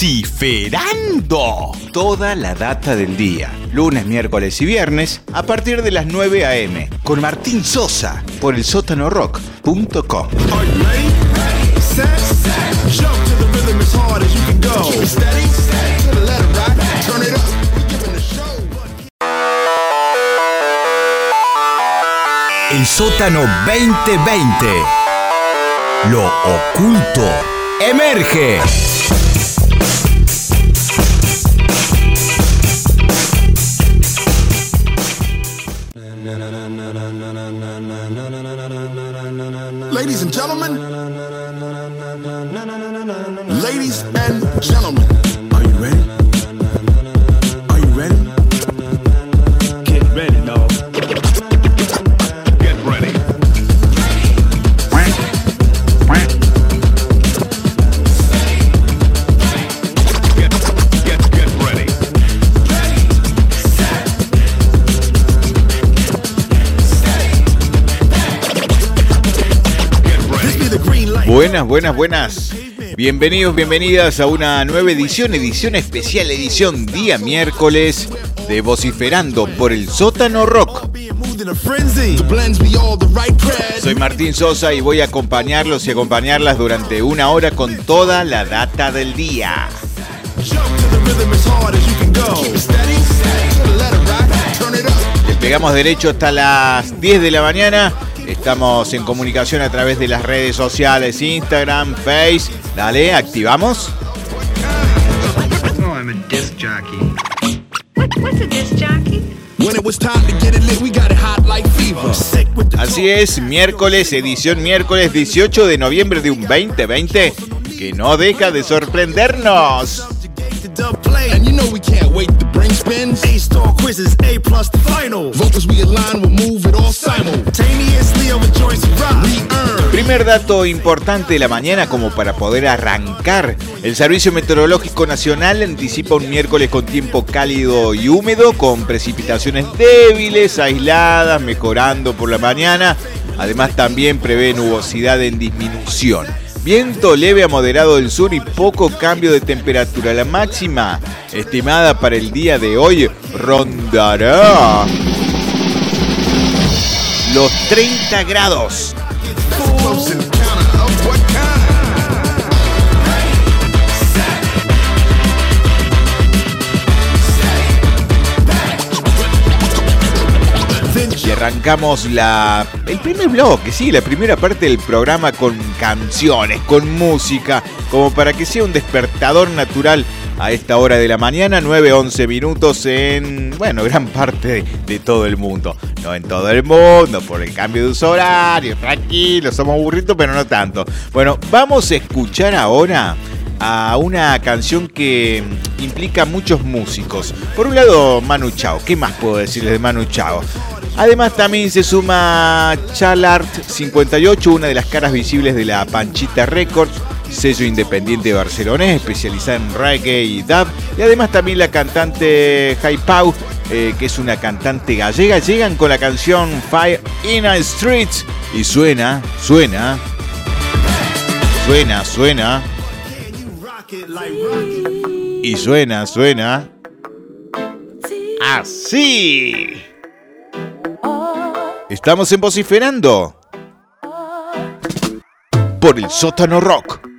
Vociferando. Toda la data del día. Lunes, miércoles y viernes a partir de las 9 a.m. Con Martín Sosa por el sótanorock.com. El sótano 2020. Lo oculto emerge. And gentlemen. Ladies and gentlemen. Buenas, buenas, buenas. Bienvenidos, bienvenidas a una nueva edición, edición especial, edición día miércoles de Vociferando por el sótano rock. Soy Martín Sosa y voy a acompañarlos y acompañarlas durante una hora con toda la data del día. Le pegamos derecho hasta las 10 de la mañana. Estamos en comunicación a través de las redes sociales, Instagram, Face. Dale, activamos. Oh, Así es, miércoles, edición miércoles 18 de noviembre de un 2020 que no deja de sorprendernos. Primer dato importante de la mañana como para poder arrancar. El Servicio Meteorológico Nacional anticipa un miércoles con tiempo cálido y húmedo, con precipitaciones débiles, aisladas, mejorando por la mañana. Además también prevé nubosidad en disminución. Viento leve a moderado del sur y poco cambio de temperatura. La máxima estimada para el día de hoy rondará los 30 grados. Y arrancamos la, el primer bloque, sí, la primera parte del programa con canciones, con música, como para que sea un despertador natural a esta hora de la mañana, 9-11 minutos en, bueno, gran parte de, todo el mundo. No en todo el mundo, por el cambio de uso horario, tranquilo, somos burritos, pero no tanto. Bueno, vamos a escuchar ahora a una canción que implica muchos músicos. Por un lado, Manu Chao. ¿Qué más puedo decirles de Manu Chao? Además también se suma Chalart 58, una de las caras visibles de la Panchita Records, sello independiente barcelonés especializada en reggae y dub. Y además también la cantante Jai Pau, eh, que es una cantante gallega, llegan con la canción Fire in the Streets y suena, suena, suena, suena y suena, suena así. Estamos en Vociferando por el sótano rock.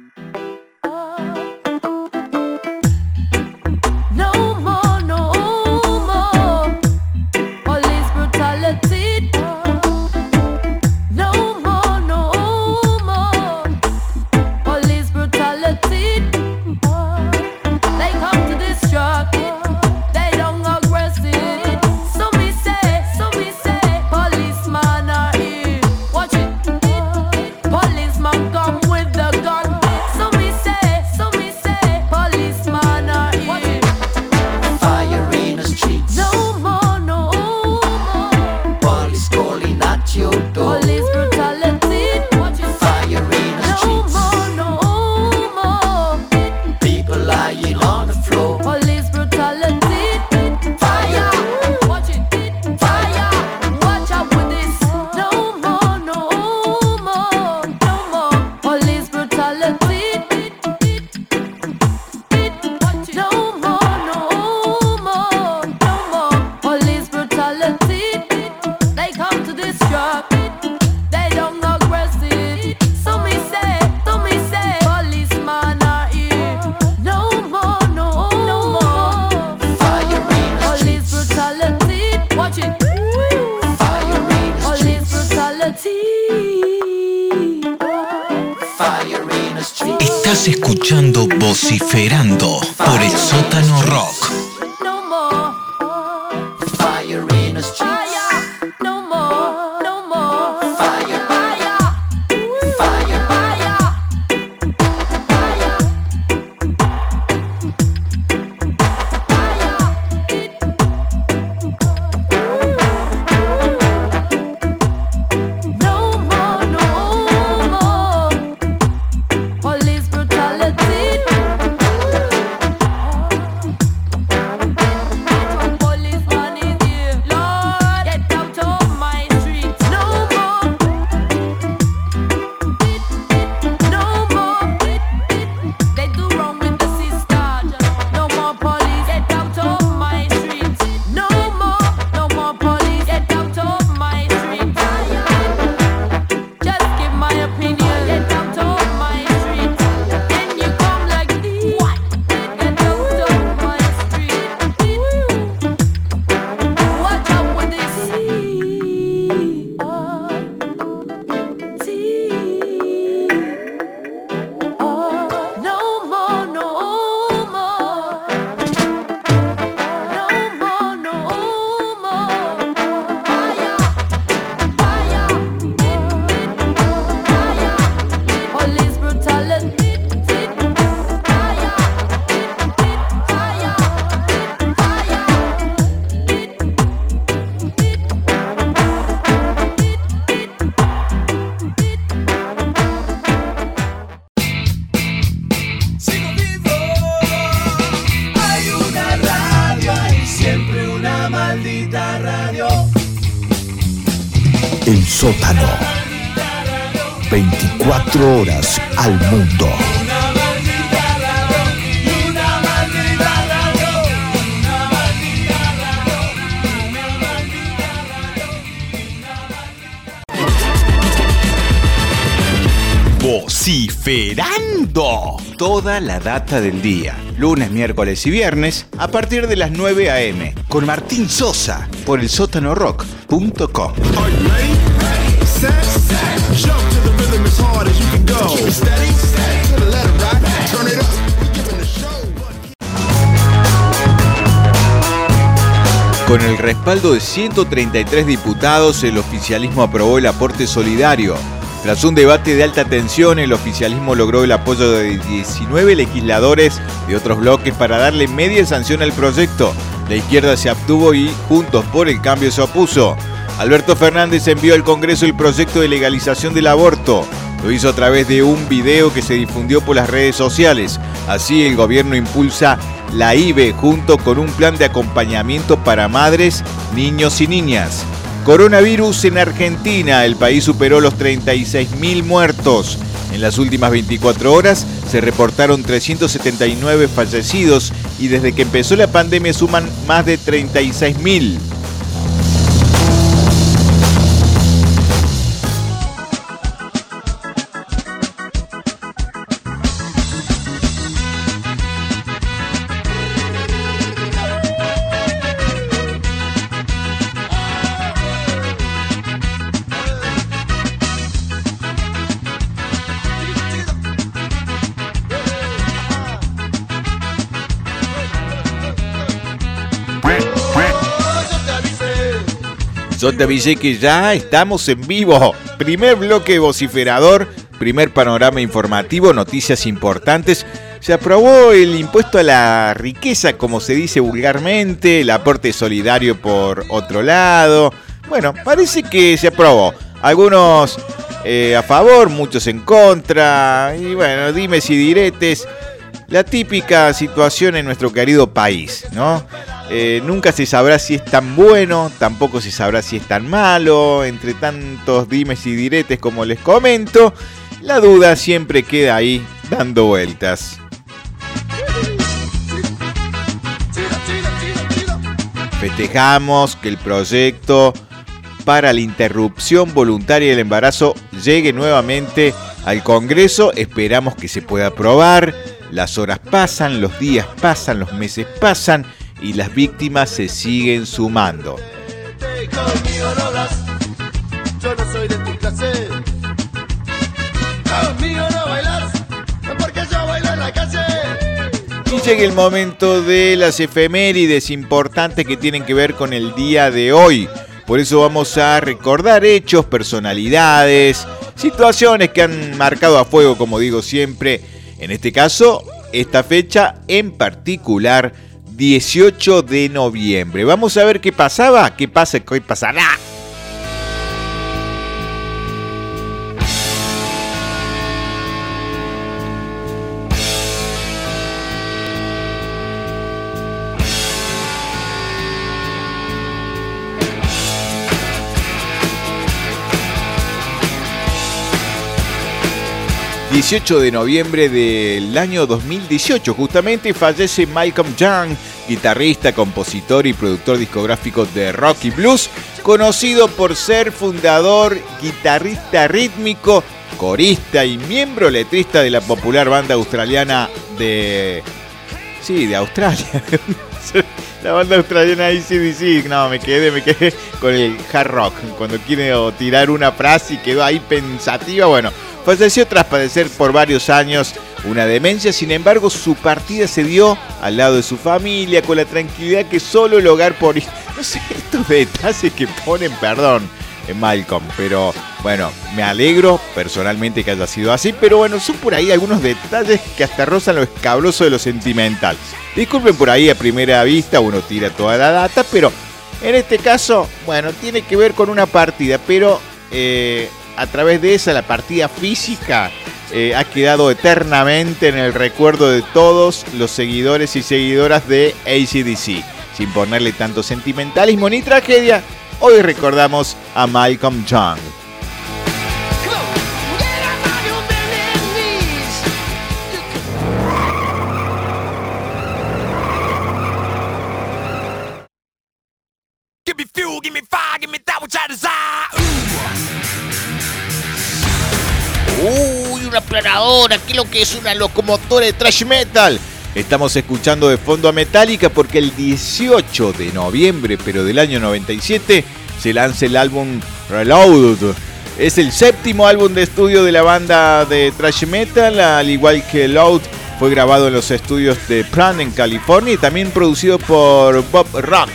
La data del día. Lunes, miércoles y viernes a partir de las 9 a.m. Con Martín Sosa por el sótanorock.com. Con el respaldo de 133 diputados, el oficialismo aprobó el aporte solidario. Tras un debate de alta tensión, el oficialismo logró el apoyo de 19 legisladores de otros bloques para darle media sanción al proyecto. La izquierda se abstuvo y Juntos por el Cambio se opuso. Alberto Fernández envió al Congreso el proyecto de legalización del aborto. Lo hizo a través de un video que se difundió por las redes sociales. Así el gobierno impulsa la IBE junto con un plan de acompañamiento para madres, niños y niñas. Coronavirus en Argentina. El país superó los 36.000 muertos. En las últimas 24 horas se reportaron 379 fallecidos y desde que empezó la pandemia suman más de 36.000. Avisé que ya estamos en vivo. Primer bloque vociferador, primer panorama informativo, noticias importantes. Se aprobó el impuesto a la riqueza, como se dice vulgarmente, el aporte solidario por otro lado. Bueno, parece que se aprobó. Algunos eh, a favor, muchos en contra. Y bueno, dime si diretes. La típica situación en nuestro querido país, ¿no? Eh, nunca se sabrá si es tan bueno, tampoco se sabrá si es tan malo, entre tantos dimes y diretes como les comento, la duda siempre queda ahí dando vueltas. Festejamos que el proyecto para la interrupción voluntaria del embarazo llegue nuevamente al Congreso, esperamos que se pueda aprobar, las horas pasan, los días pasan, los meses pasan y las víctimas se siguen sumando. Y llega el momento de las efemérides importantes que tienen que ver con el día de hoy. Por eso vamos a recordar hechos, personalidades, situaciones que han marcado a fuego, como digo siempre. En este caso, esta fecha en particular 18 de noviembre. Vamos a ver qué pasaba, qué pasa, qué pasará. 18 de noviembre del año 2018, justamente fallece Malcolm Young, guitarrista, compositor y productor discográfico de rock y blues, conocido por ser fundador, guitarrista rítmico, corista y miembro letrista de la popular banda australiana de... Sí, de Australia. La banda australiana ACDC, no, me quedé, me quedé con el hard rock. Cuando quiere tirar una frase y quedó ahí pensativa, bueno, Falleció tras padecer por varios años una demencia, sin embargo su partida se dio al lado de su familia con la tranquilidad que solo el hogar por... No sé, estos detalles que ponen, perdón, en Malcolm, pero bueno, me alegro personalmente que haya sido así, pero bueno, son por ahí algunos detalles que hasta rozan lo escabroso de lo sentimental. Disculpen por ahí a primera vista, uno tira toda la data, pero en este caso, bueno, tiene que ver con una partida, pero eh, a través de esa, la partida física eh, ha quedado eternamente en el recuerdo de todos los seguidores y seguidoras de ACDC. Sin ponerle tanto sentimentalismo ni tragedia, hoy recordamos a Malcolm Young. Planadora, ¿qué es lo que es una locomotora de thrash metal? Estamos escuchando de fondo a Metallica porque el 18 de noviembre, pero del año 97, se lanza el álbum Reload. Es el séptimo álbum de estudio de la banda de thrash metal, al igual que Load. Fue grabado en los estudios de Plan en California y también producido por Bob Rock,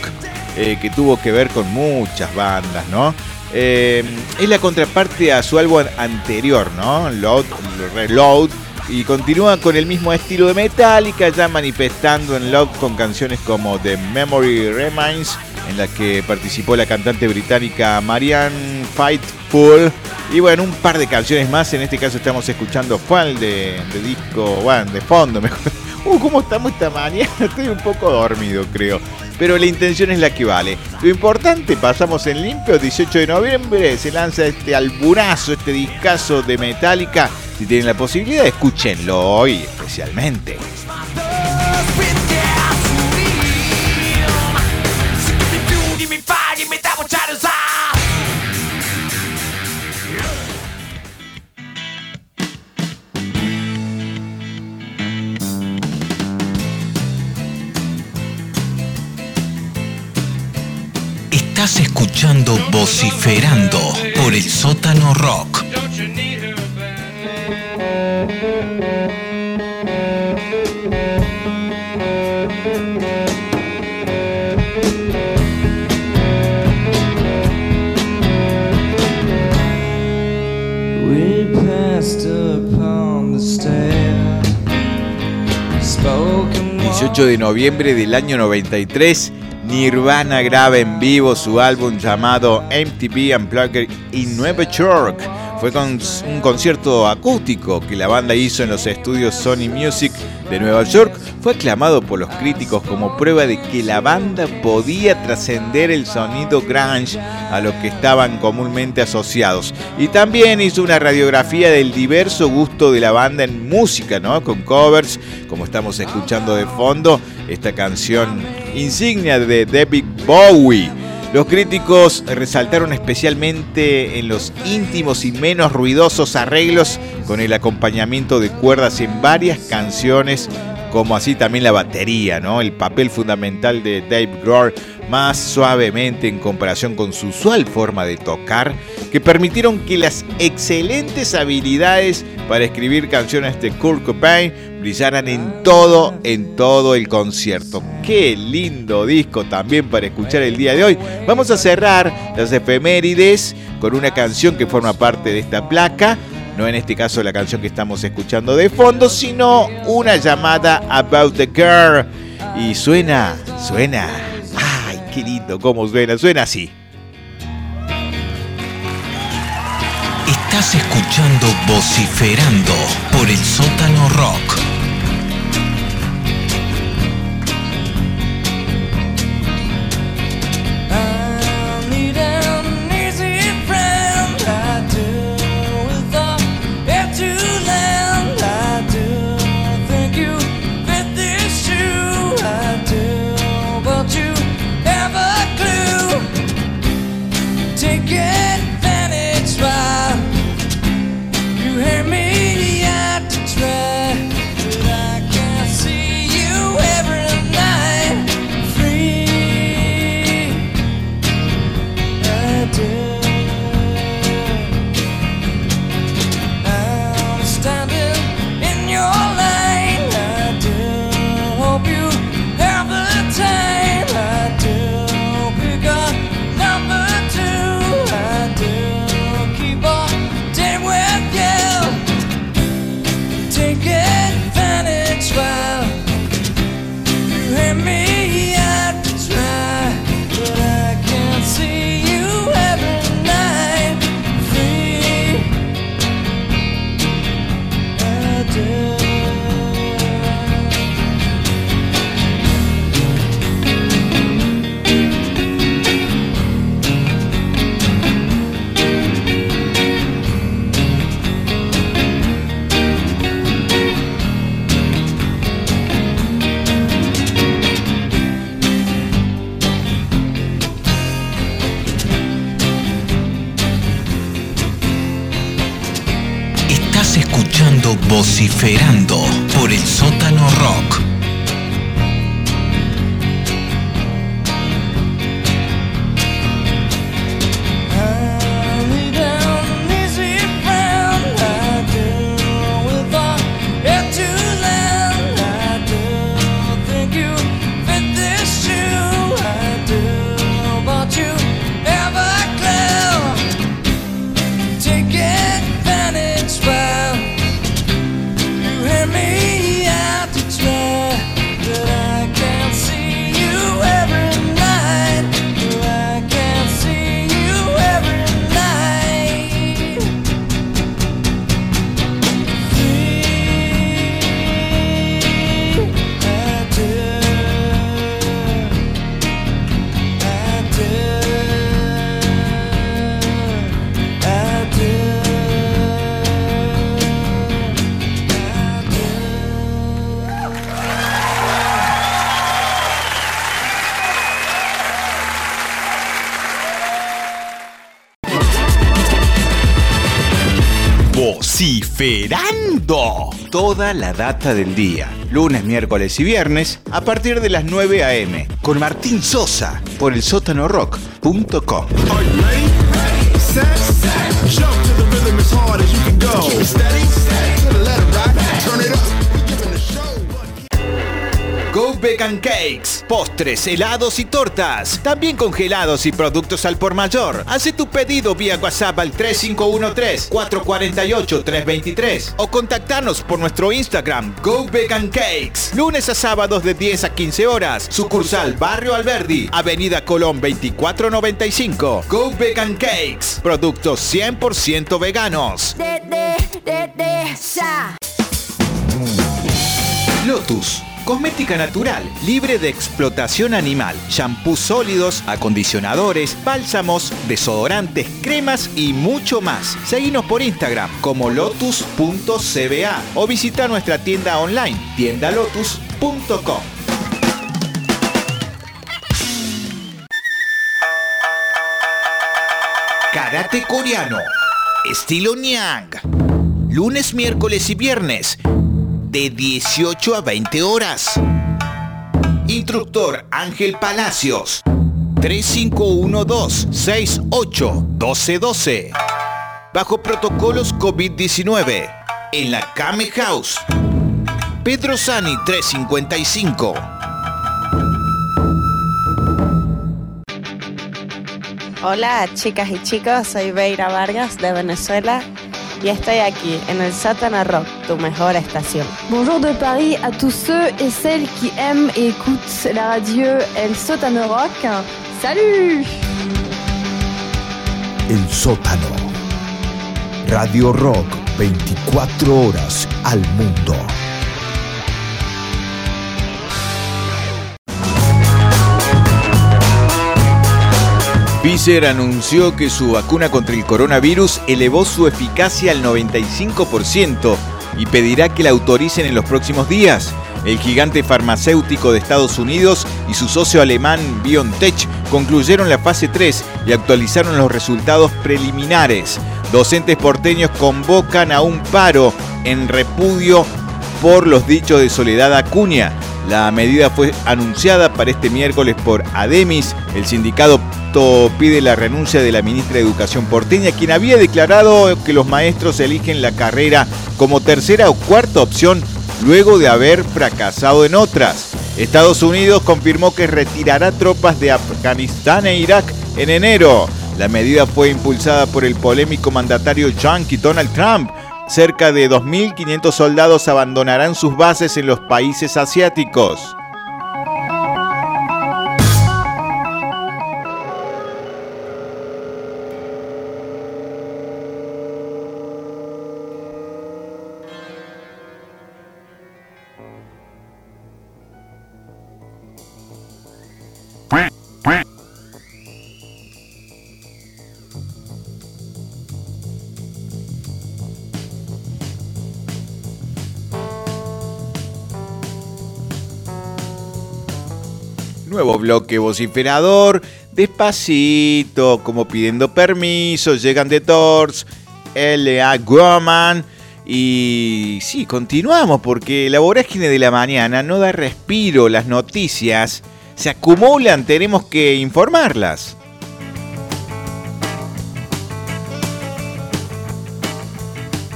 eh, que tuvo que ver con muchas bandas, ¿no? Eh, es la contraparte a su álbum anterior, ¿no? Load, Reload. Y continúa con el mismo estilo de Metallica, ya manifestando en Load con canciones como The Memory Remains, en la que participó la cantante británica Marianne Fightful. Y bueno, un par de canciones más. En este caso estamos escuchando cuál de, de disco, bueno, de fondo mejor. Uh, ¿cómo estamos esta mañana? Estoy un poco dormido, creo pero la intención es la que vale. Lo importante, pasamos en limpio, 18 de noviembre se lanza este albunazo, este discazo de Metallica. Si tienen la posibilidad, escúchenlo hoy especialmente. Estás escuchando Vociferando por el sótano rock. We passed upon the stair. Spoken 18 de noviembre del año 93, Nirvana graba en vivo su álbum llamado MTV Unplugged in Nueva York. Fue con un concierto acústico que la banda hizo en los estudios Sony Music de Nueva York. Fue aclamado por los críticos como prueba de que la banda podía trascender el sonido grunge a lo que estaban comúnmente asociados. Y también hizo una radiografía del diverso gusto de la banda en música, ¿no? Con covers, como estamos escuchando de fondo, esta canción insignia de David Bowie. Los críticos resaltaron especialmente en los íntimos y menos ruidosos arreglos con el acompañamiento de cuerdas en varias canciones, como así también la batería, ¿no? El papel fundamental de Dave Grohl más suavemente en comparación con su usual forma de tocar que permitieron que las excelentes habilidades para escribir canciones de Kurt Cobain brillaran en todo, en todo el concierto. Qué lindo disco también para escuchar el día de hoy. Vamos a cerrar las efemérides con una canción que forma parte de esta placa. No en este caso la canción que estamos escuchando de fondo, sino una llamada About the Girl. Y suena, suena. Ay, qué lindo cómo suena. Suena así. Estás escuchando Vociferando por el sótano rock. Toda la data del día. Lunes, miércoles y viernes a partir de las 9 a.m. Con Martín Sosa por el sótanorock.com. Are Vegan Cakes, postres, helados y tortas. También congelados y productos al por mayor. Hace tu pedido vía WhatsApp al 3513-448-323 o contactarnos por nuestro Instagram Go Vegan Cakes. Lunes a sábados de 10 a 15 horas. Sucursal Barrio Alberdi, Avenida Colón 2495. Go Vegan Cakes, productos 100% veganos. De. Lotus. Cosmética natural, libre de explotación animal, shampoos sólidos, acondicionadores, bálsamos, desodorantes, cremas y mucho más. Seguinos por Instagram como lotus.cba o visita nuestra tienda online tiendalotus.com. Karate coreano, estilo Nyang. Lunes, miércoles y viernes de 18 a 20 horas. Instructor Ángel Palacios. 3512-681212. Bajo protocolos COVID-19. En la Kame House. Pedro Sani 355. Hola chicas y chicos, soy Beira Vargas de Venezuela y estoy aquí en el Sótano Rock, tu mejor estación. Bonjour de Paris à tous ceux et celles qui aiment et écoutent la radio El Sótano Rock. Salut El sótano. Radio Rock 24 horas al mundo. Pfizer anunció que su vacuna contra el coronavirus elevó su eficacia al 95% y pedirá que la autoricen en los próximos días. El gigante farmacéutico de Estados Unidos y su socio alemán BioNTech concluyeron la fase 3 y actualizaron los resultados preliminares. Docentes porteños convocan a un paro en repudio por los dichos de Soledad Acuña. La medida fue anunciada para este miércoles por Ademis. El sindicato pide la renuncia de la ministra de Educación porteña, quien había declarado que los maestros eligen la carrera como tercera o cuarta opción luego de haber fracasado en otras. Estados Unidos confirmó que retirará tropas de Afganistán e Irak en enero. La medida fue impulsada por el polémico mandatario yankee Donald Trump. Cerca de 2.500 soldados abandonarán sus bases en los países asiáticos. Bloque vociferador, despacito, como pidiendo permiso, llegan de Tors, L.A. Groman. Y sí, continuamos porque la vorágine de la mañana no da respiro, las noticias se acumulan, tenemos que informarlas.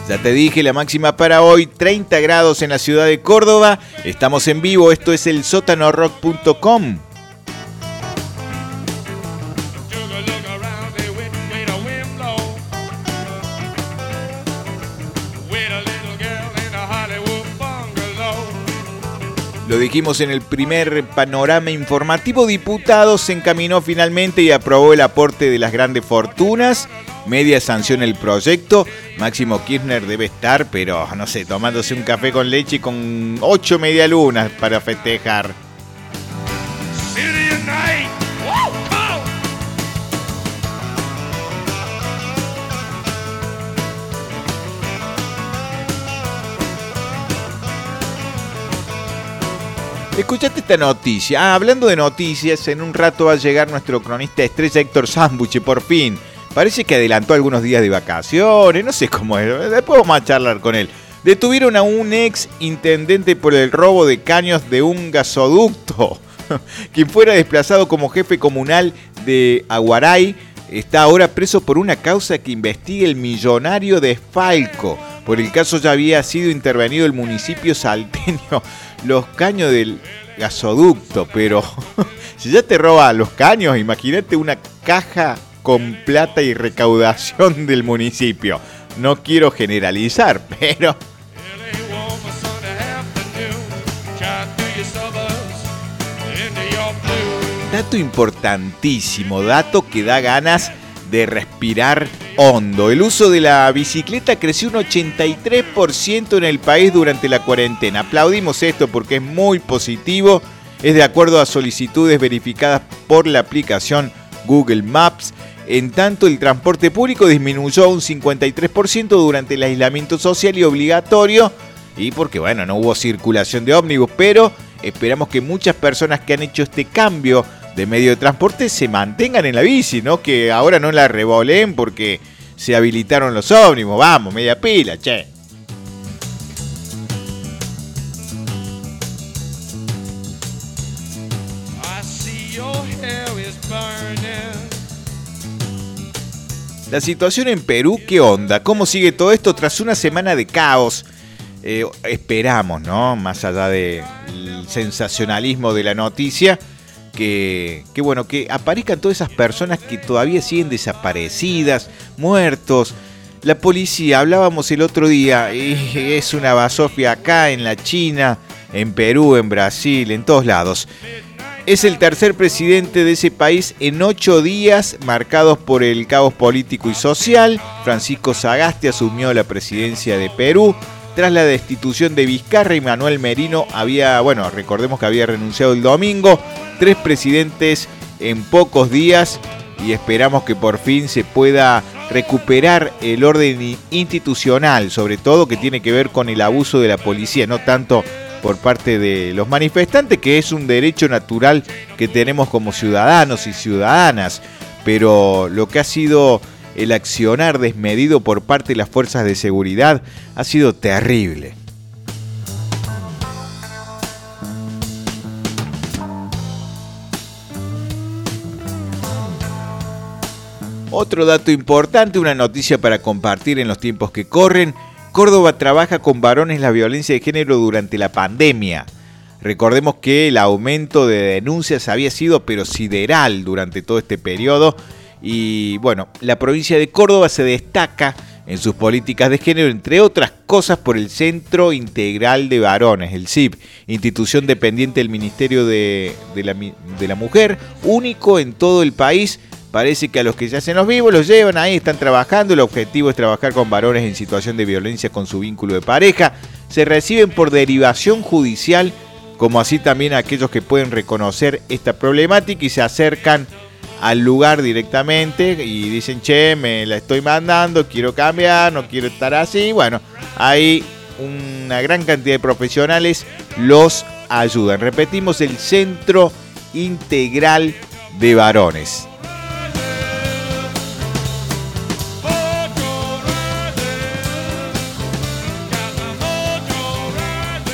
Ya te dije, la máxima para hoy, 30 grados en la ciudad de Córdoba. Estamos en vivo, esto es el sótanorock.com. Lo dijimos en el primer panorama informativo, diputados se encaminó finalmente y aprobó el aporte de las grandes fortunas. Media sanción el proyecto. Máximo Kirchner debe estar, pero no sé, tomándose un café con leche y con ocho medialunas para festejar. Escuchate esta noticia. Ah, hablando de noticias, en un rato va a llegar nuestro cronista estrella Héctor Sambuche, por fin. Parece que adelantó algunos días de vacaciones, no sé cómo es. Después vamos a charlar con él. Detuvieron a un ex intendente por el robo de caños de un gasoducto. Quien fuera desplazado como jefe comunal de Aguaray está ahora preso por una causa que investiga el millonario de Falco. Por el caso ya había sido intervenido el municipio salteño. Los caños del gasoducto, pero si ya te roba los caños, imagínate una caja con plata y recaudación del municipio. No quiero generalizar, pero dato importantísimo, dato que da ganas de respirar hondo. El uso de la bicicleta creció un 83% en el país durante la cuarentena. Aplaudimos esto porque es muy positivo. Es de acuerdo a solicitudes verificadas por la aplicación Google Maps. En tanto, el transporte público disminuyó un 53% durante el aislamiento social y obligatorio. Y porque, bueno, no hubo circulación de ómnibus, pero esperamos que muchas personas que han hecho este cambio de medio de transporte se mantengan en la bici, ¿no? Que ahora no la revoleen porque se habilitaron los ómnibus. Vamos, media pila, che. La situación en Perú, ¿qué onda? ¿Cómo sigue todo esto tras una semana de caos? Eh, esperamos, ¿no? Más allá del sensacionalismo de la noticia, que, bueno, que aparezcan todas esas personas que todavía siguen desaparecidas, muertos. La policía, hablábamos el otro día, y es una basofia acá en la China, en Perú, en Brasil, en todos lados. Es el tercer presidente de ese país en ocho días marcados por el caos político y social. Francisco Sagasti asumió la presidencia de Perú. Tras la destitución de Vizcarra y Manuel Merino había, bueno, recordemos que había renunciado el domingo. Tres presidentes en pocos días y esperamos que por fin se pueda recuperar el orden institucional, sobre todo que tiene que ver con el abuso de la policía, no tanto por parte de los manifestantes, que es un derecho natural que tenemos como ciudadanos y ciudadanas, pero lo que ha sido el accionar desmedido por parte de las fuerzas de seguridad ha sido terrible. Otro dato importante, una noticia para compartir en los tiempos que corren, Córdoba trabaja con varones la violencia de género durante la pandemia. Recordemos que el aumento de denuncias había sido pero sideral durante todo este periodo y bueno, la provincia de Córdoba se destaca en sus políticas de género, entre otras cosas, por el Centro Integral de Varones, el CIP, institución dependiente del Ministerio de, de, la, de la Mujer, único en todo el país. Parece que a los que se hacen los vivos los llevan ahí, están trabajando. El objetivo es trabajar con varones en situación de violencia con su vínculo de pareja. Se reciben por derivación judicial, como así también aquellos que pueden reconocer esta problemática y se acercan al lugar directamente y dicen, che, me la estoy mandando, quiero cambiar, no quiero estar así. Bueno, hay una gran cantidad de profesionales los ayudan. Repetimos, el Centro Integral de Varones.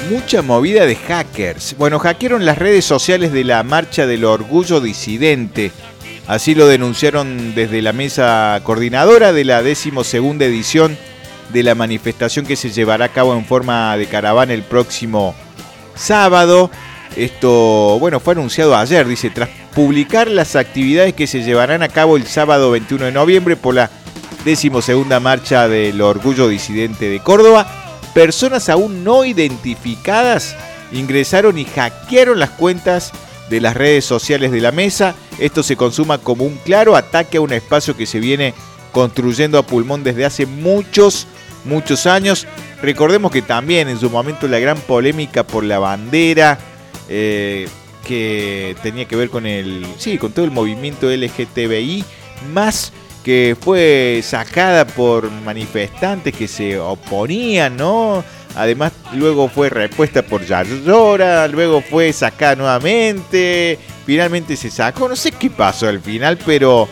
Mucha movida de hackers. Bueno, hackearon las redes sociales de la Marcha del Orgullo Disidente. Así lo denunciaron desde la mesa coordinadora de la decimosegunda edición de la manifestación que se llevará a cabo en forma de caravana el próximo sábado. Esto, bueno, fue anunciado ayer, dice, tras publicar las actividades que se llevarán a cabo el sábado 21 de noviembre por la decimosegunda marcha del Orgullo Disidente de Córdoba, personas aún no identificadas ingresaron y hackearon las cuentas de las redes sociales de la mesa. Esto se consuma como un claro ataque a un espacio que se viene construyendo a pulmón desde hace muchos, muchos años. Recordemos que también en su momento la gran polémica por la bandera, eh, que tenía que ver con el, sí, con todo el movimiento LGTBI, más que fue sacada por manifestantes que se oponían, ¿no? Además, luego fue repuesta por Yayora, luego fue sacada nuevamente, finalmente se sacó, no sé qué pasó al final, pero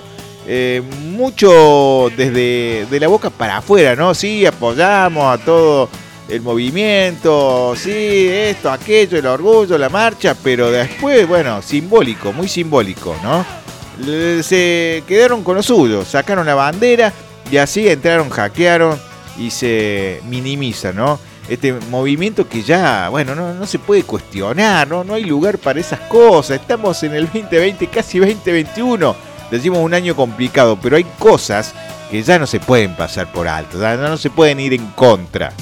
eh, mucho desde de la boca para afuera, ¿no? Sí, apoyamos a todo el movimiento, sí, esto, aquello, el orgullo, la marcha, pero después, bueno, simbólico, muy simbólico, ¿no? Se quedaron con lo suyo, sacaron la bandera y así entraron, hackearon y se minimiza, ¿no? este movimiento que ya, bueno, no, no se puede cuestionar, ¿no? no hay lugar para esas cosas. Estamos en el 2020, casi 2021. Decimos un año complicado, pero hay cosas que ya no se pueden pasar por alto, ya no se pueden ir en contra.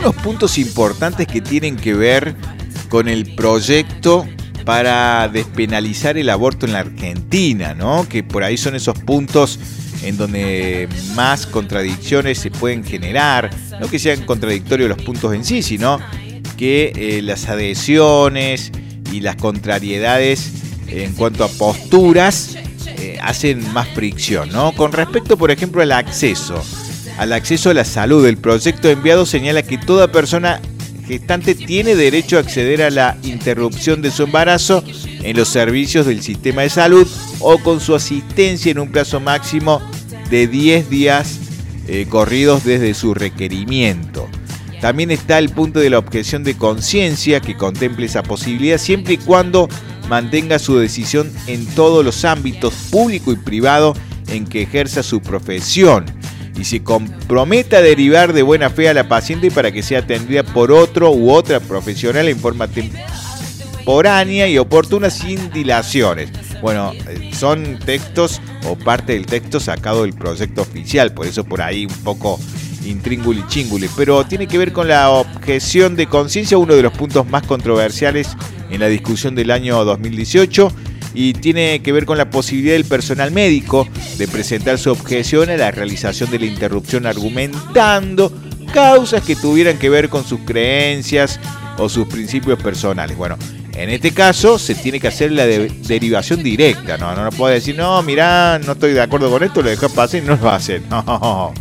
Algunos puntos importantes que tienen que ver con el proyecto para despenalizar el aborto en la Argentina, ¿no? Que por ahí son esos puntos en donde más contradicciones se pueden generar, no que sean contradictorios los puntos en sí, sino que eh, las adhesiones y las contrariedades en cuanto a posturas eh, hacen más fricción, ¿no? Con respecto, por ejemplo, al acceso, al acceso a la salud, el proyecto enviado señala que toda persona gestante tiene derecho a acceder a la interrupción de su embarazo en los servicios del sistema de salud o con su asistencia en un plazo máximo de 10 días eh, corridos desde su requerimiento. También está el punto de la objeción de conciencia que contemple esa posibilidad siempre y cuando mantenga su decisión en todos los ámbitos público y privado en que ejerza su profesión y se comprometa a derivar de buena fe a la paciente para que sea atendida por otro u otra profesional en forma temporánea y oportuna sin dilaciones. Bueno, eh, son textos o parte del texto sacado del proyecto oficial, por eso por ahí un poco intríngulis chinguli, pero tiene que ver con la objeción de conciencia, uno de los puntos más controversiales en la discusión del año 2018 y tiene que ver con la posibilidad del personal médico de presentar su objeción a la realización de la interrupción argumentando causas que tuvieran que ver con sus creencias o sus principios personales. Bueno, en este caso se tiene que hacer la de- derivación directa, ¿no? No puede decir, no, mirá, no estoy de acuerdo con esto, lo dejas pasar y no lo hacer. No.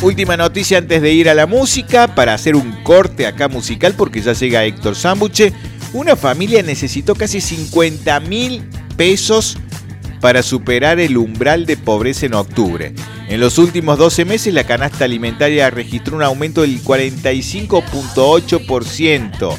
Última noticia antes de ir a la música, para hacer un corte acá musical, porque ya llega Héctor Sambuche. Una familia necesitó casi 50 mil pesos para superar el umbral de pobreza en octubre. En los últimos 12 meses la canasta alimentaria registró un aumento del 45.8%.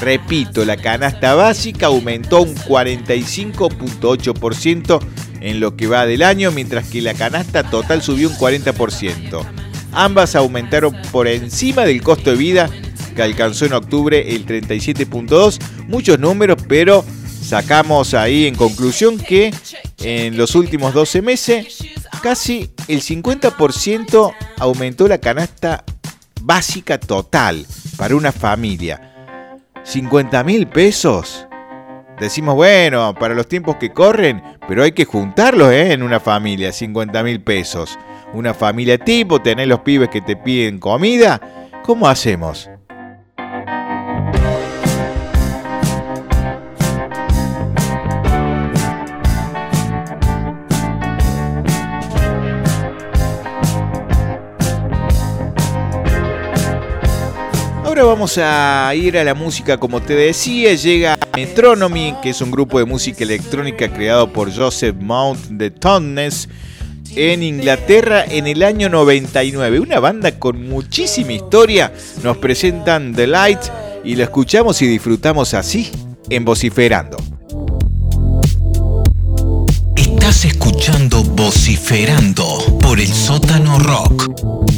Repito, la canasta básica aumentó un 45.8% en lo que va del año, mientras que la canasta total subió un 40%. Ambas aumentaron por encima del costo de vida que alcanzó en octubre el 37.2. Muchos números, pero sacamos ahí en conclusión que en los últimos 12 meses casi el 50% aumentó la canasta básica total para una familia. 50 mil pesos. Decimos, bueno, para los tiempos que corren, pero hay que juntarlos ¿eh? en una familia, 50 mil pesos. Una familia tipo, tener los pibes que te piden comida. ¿Cómo hacemos? Ahora vamos a ir a la música, como te decía, llega Metronomy, que es un grupo de música electrónica creado por Joseph Mount de Tonnes en Inglaterra en el año 99. Una banda con muchísima historia. Nos presentan The Light y la escuchamos y disfrutamos así en Vociferando. Estás escuchando Vociferando por el sótano rock.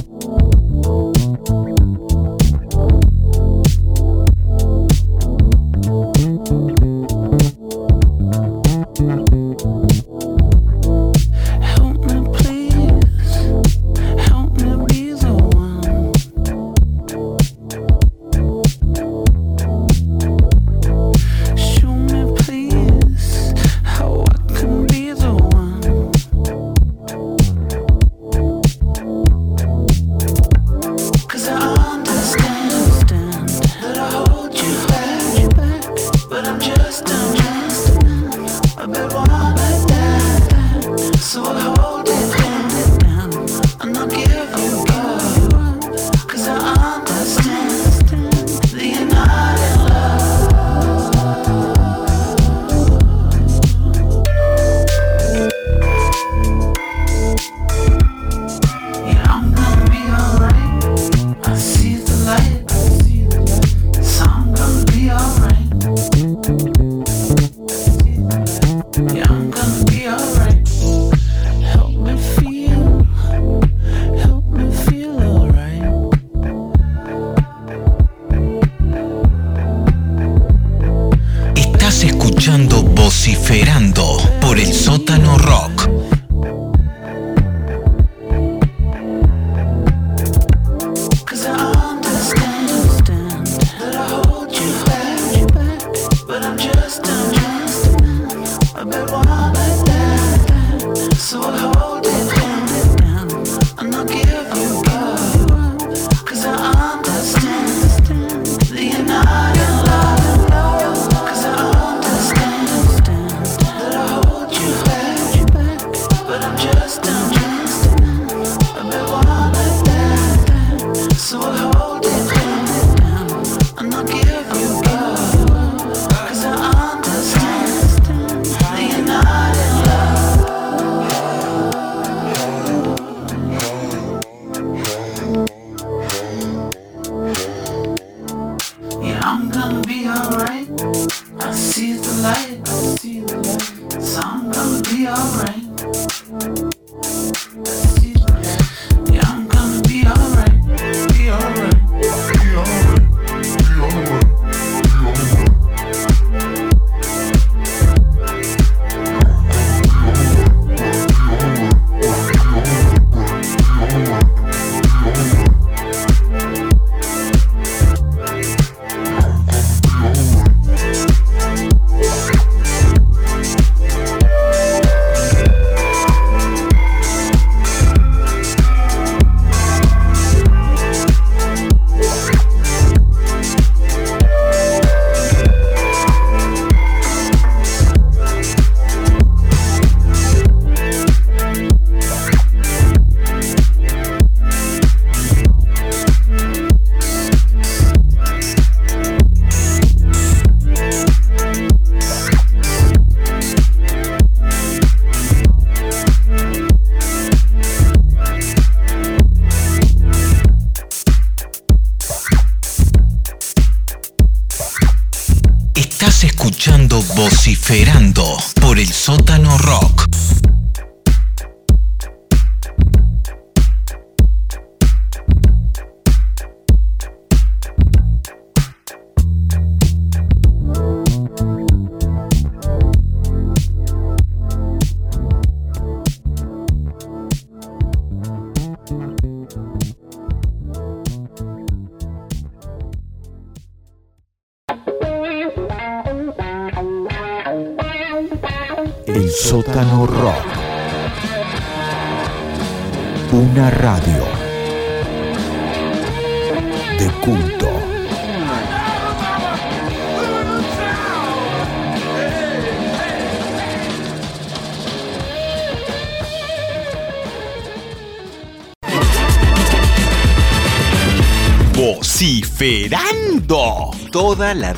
Vociferando por el sótano rock.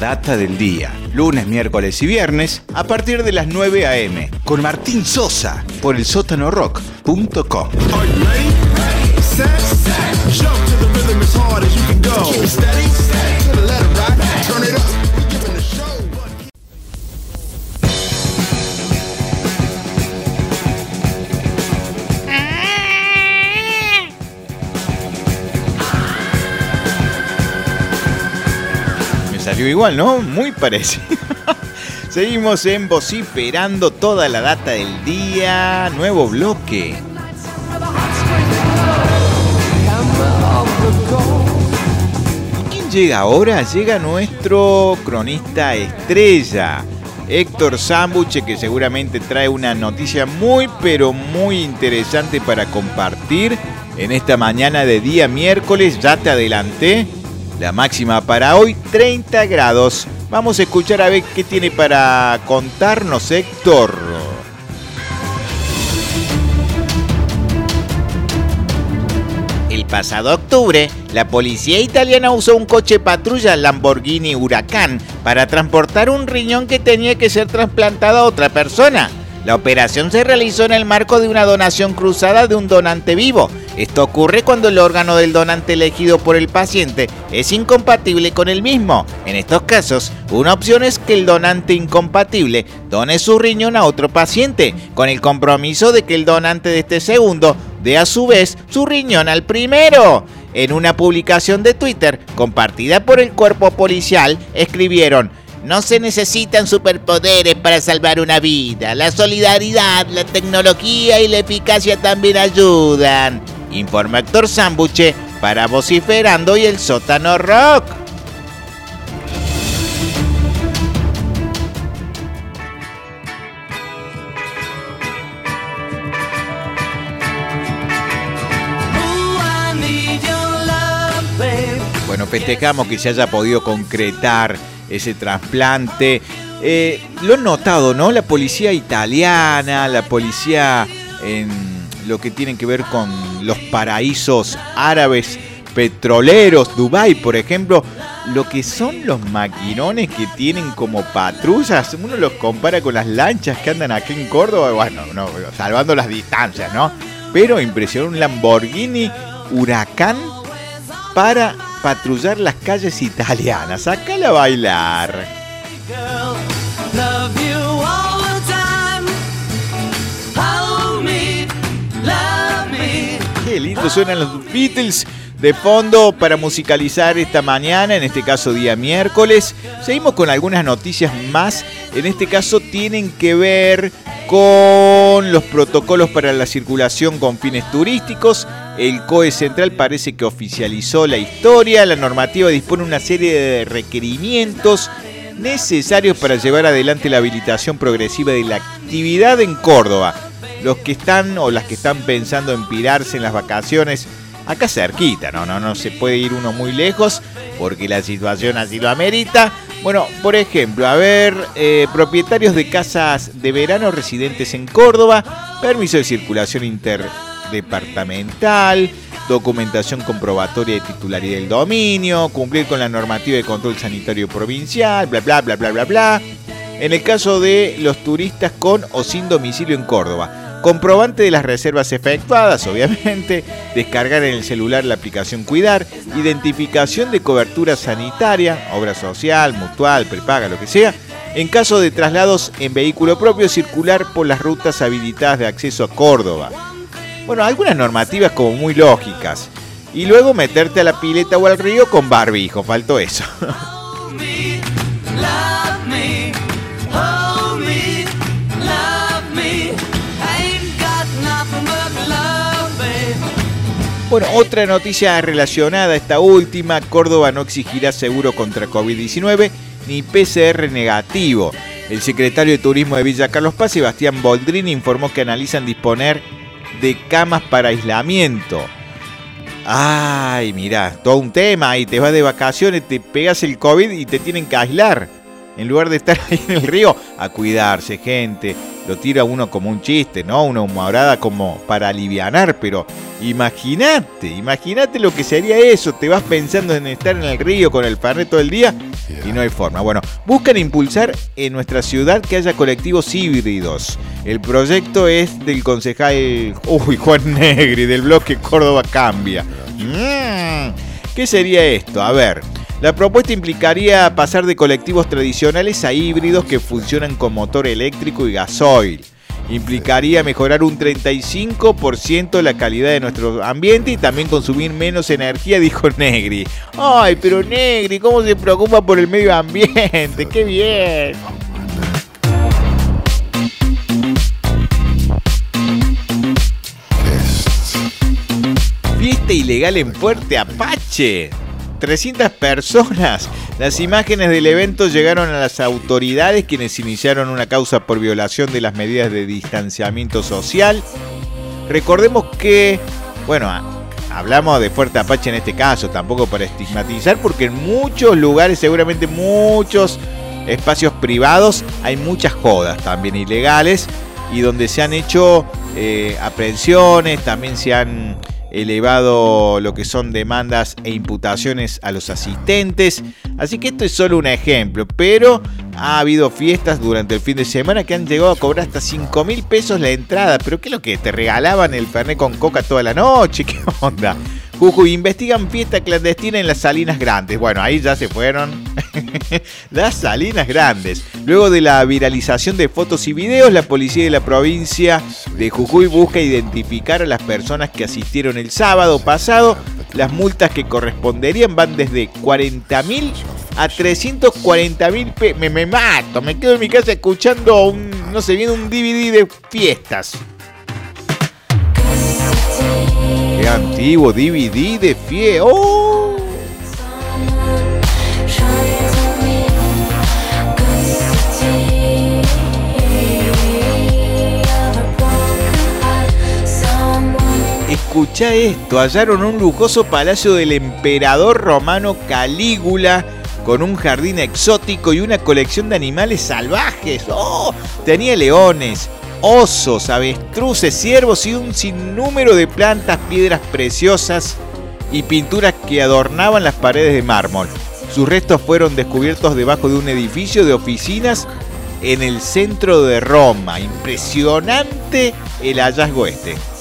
Data del día, lunes, miércoles y viernes, a partir de las 9 a.m. con Martín Sosa por el sótanorock.com. Igual, ¿no? Muy parecido. Seguimos en vociferando toda la data del día. Nuevo bloque. ¿Quién llega ahora? Llega nuestro cronista estrella, Héctor Sambuche, que seguramente trae una noticia muy, pero muy interesante para compartir en esta mañana de día miércoles. Ya te adelanté. La máxima para hoy, 30 grados. Vamos a escuchar a ver qué tiene para contarnos Héctor. El pasado octubre, la policía italiana usó un coche patrulla Lamborghini Huracán para transportar un riñón que tenía que ser trasplantado a otra persona. La operación se realizó en el marco de una donación cruzada de un donante vivo. Esto ocurre cuando el órgano del donante elegido por el paciente es incompatible con el mismo. En estos casos, una opción es que el donante incompatible done su riñón a otro paciente, con el compromiso de que el donante de este segundo dé a su vez su riñón al primero. En una publicación de Twitter compartida por el cuerpo policial, escribieron, no se necesitan superpoderes para salvar una vida. La solidaridad, la tecnología y la eficacia también ayudan. Informa Héctor Sambuche para Vociferando y el Sótano Rock. Bueno, festejamos que se haya podido concretar ese trasplante. Eh, lo han notado, ¿no? La policía italiana, la policía en lo que tiene que ver con los paraísos árabes petroleros, Dubai, por ejemplo, lo que son los maquinones que tienen como patrullas, uno los compara con las lanchas que andan aquí en Córdoba, bueno, no, salvando las distancias, ¿no? Pero impresionó un Lamborghini Huracán para patrullar las calles italianas. Sácala a bailar. Qué lindo suenan los Beatles de fondo para musicalizar esta mañana, en este caso día miércoles. Seguimos con algunas noticias más. En este caso tienen que ver con los protocolos para la circulación con fines turísticos. El COE Central parece que oficializó la historia. La normativa dispone una serie de requerimientos necesarios para llevar adelante la habilitación progresiva de la actividad en Córdoba. Los que están o las que están pensando en pirarse en las vacaciones, acá cerquita, no, no, no se puede ir uno muy lejos porque la situación así lo amerita. Bueno, por ejemplo, a ver, eh, propietarios de casas de verano residentes en Córdoba, permiso de circulación interdepartamental, documentación comprobatoria de titularidad del dominio, cumplir con la normativa de control sanitario provincial, bla, bla, bla, bla, bla, bla. En el caso de los turistas con o sin domicilio en Córdoba, comprobante de las reservas efectuadas, obviamente, descargar en el celular la aplicación Cuidar, identificación de cobertura sanitaria, obra social, mutual, prepaga, lo que sea, En caso de traslados en vehículo propio, circular por las rutas habilitadas de acceso a Córdoba. Bueno, algunas normativas como muy lógicas. Y luego meterte a la pileta o al río con barbijo, faltó eso. Bueno, otra noticia relacionada a esta última, Córdoba no exigirá seguro contra COVID-19 ni PCR negativo. El secretario de Turismo de Villa Carlos Paz, Sebastián Boldrini, informó que analizan disponer de camas para aislamiento. Ay, mira, todo un tema y te vas de vacaciones, te pegas el COVID y te tienen que aislar. En lugar de estar ahí en el río, a cuidarse, gente. Lo tira uno como un chiste, ¿no? Una humorada como para alivianar, pero imagínate, imagínate lo que sería eso. Te vas pensando en estar en el río con el fernet todo el día y no hay forma. Bueno, buscan impulsar en nuestra ciudad que haya colectivos híbridos. El proyecto es del concejal uy, Juan Negri, del bloque Córdoba Cambia. Mm, ¿Qué sería esto? A ver. La propuesta implicaría pasar de colectivos tradicionales a híbridos que funcionan con motor eléctrico y gasoil. Implicaría mejorar un 35% la calidad de nuestro ambiente y también consumir menos energía, dijo Negri. Ay, pero Negri, ¿cómo se preocupa por el medio ambiente? ¡Qué bien! Fiesta ilegal en Fuerte Apache. 300 personas. Las imágenes del evento llegaron a las autoridades quienes iniciaron una causa por violación de las medidas de distanciamiento social. Recordemos que, bueno, hablamos de Fuerte Apache en este caso, tampoco para estigmatizar, porque en muchos lugares, seguramente muchos espacios privados, hay muchas jodas también ilegales y donde se han hecho eh, aprehensiones, también se han elevado lo que son demandas e imputaciones a los asistentes. Así que esto es solo un ejemplo, pero ha habido fiestas durante el fin de semana que han llegado a cobrar hasta 5 mil pesos la entrada. Pero ¿qué es lo que? ¿Te regalaban el Fernet con coca toda la noche? ¿Qué onda? Jujuy, investigan fiesta clandestina en las Salinas Grandes. Bueno, ahí ya se fueron. las Salinas Grandes. Luego de la viralización de fotos y videos, la policía de la provincia de Jujuy busca identificar a las personas que asistieron el sábado pasado. Las multas que corresponderían van desde 40 mil a 340 mil pesos. Me, me mato, me quedo en mi casa escuchando un, no sé, viendo un DVD de fiestas. Qué antiguo DVD de fie. ¡Oh! Escucha esto, hallaron un lujoso palacio del emperador romano Calígula con un jardín exótico y una colección de animales salvajes. ¡Oh! Tenía leones, osos, avestruces, ciervos y un sinnúmero de plantas, piedras preciosas y pinturas que adornaban las paredes de mármol. Sus restos fueron descubiertos debajo de un edificio de oficinas en el centro de Roma. Impresionante el hallazgo este.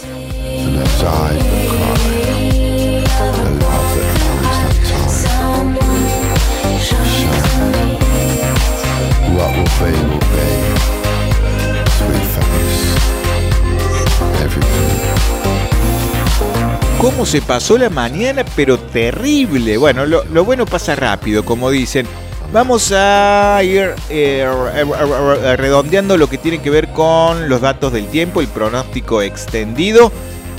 Cómo se pasó la mañana, pero terrible. Bueno, lo, bueno pasa rápido, como dicen. Vamos a ir eh, re- re- redondeando lo que tiene que ver con los datos del tiempo, el pronóstico extendido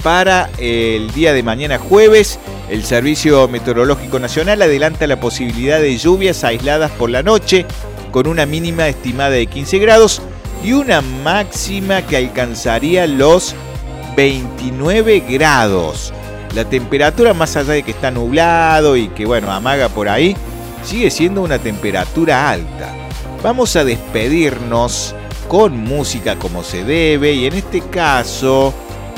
para el día de mañana jueves. El Servicio Meteorológico Nacional adelanta la posibilidad de lluvias aisladas por la noche, con una mínima estimada de 15 grados y una máxima que alcanzaría los 29 grados. La temperatura, más allá de que está nublado y que, bueno, amaga por ahí, sigue siendo una temperatura alta. Vamos a despedirnos con música como se debe y en este caso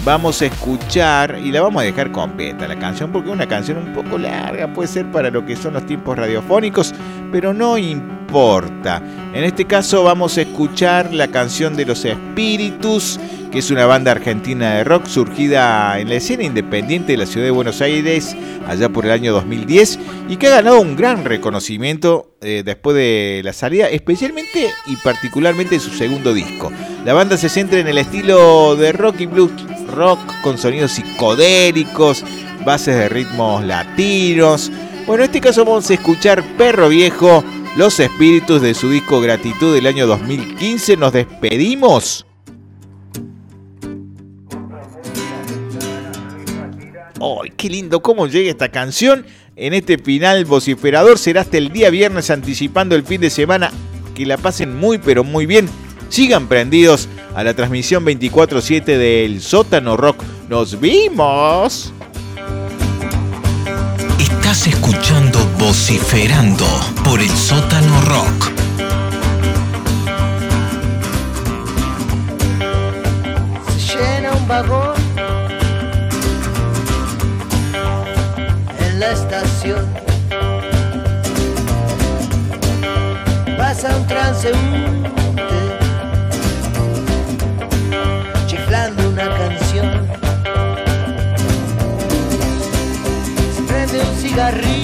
vamos a escuchar y la vamos a dejar completa la canción porque es una canción un poco larga, puede ser para lo que son los tiempos radiofónicos, pero no importa. En este caso vamos a escuchar la canción de los espíritus que es una banda argentina de rock surgida en la escena independiente de la ciudad de Buenos Aires allá por el año 2010 y que ha ganado un gran reconocimiento eh, después de la salida, especialmente y particularmente en su segundo disco. La banda se centra en el estilo de rock y blues rock con sonidos psicodélicos, bases de ritmos latinos. Bueno, en este caso vamos a escuchar Perro Viejo, Los Espíritus de su disco Gratitud del año 2015. Nos despedimos. ¡Ay, qué lindo cómo llega esta canción! En este final vociferador será hasta el día viernes anticipando el fin de semana. Que la pasen muy pero muy bien. Sigan prendidos a la transmisión 24/7 del Sótano Rock. ¡Nos vimos! Estás escuchando Vociferando por el Sótano Rock. se llena un vagón en la estación. Pasa un transeúnte cigarrillo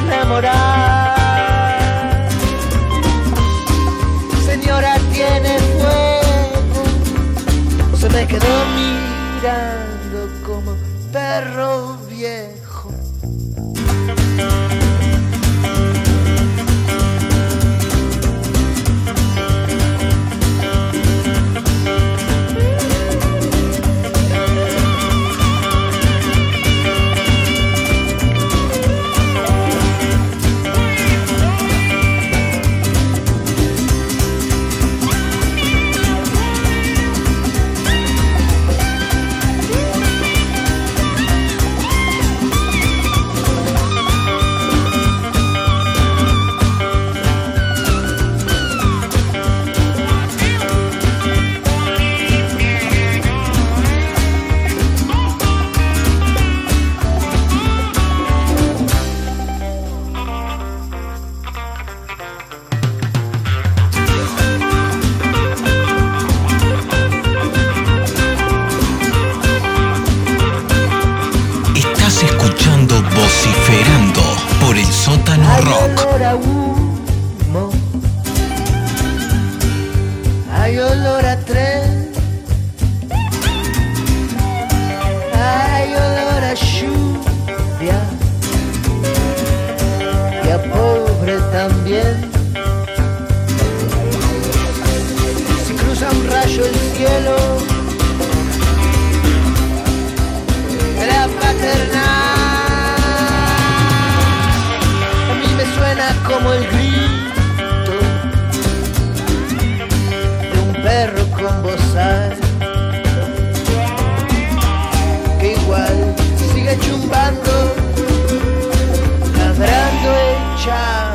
enamorar. Señora, tiene fuego. Se me quedó mirando como perro viejo. Hay olor a humo. Hay olor a tren. Hay olor a lluvia. Y a pobre también. Si cruza un rayo el cielo. como el grito de un perro con bozal que igual sigue chumbando, ladrando el chavo.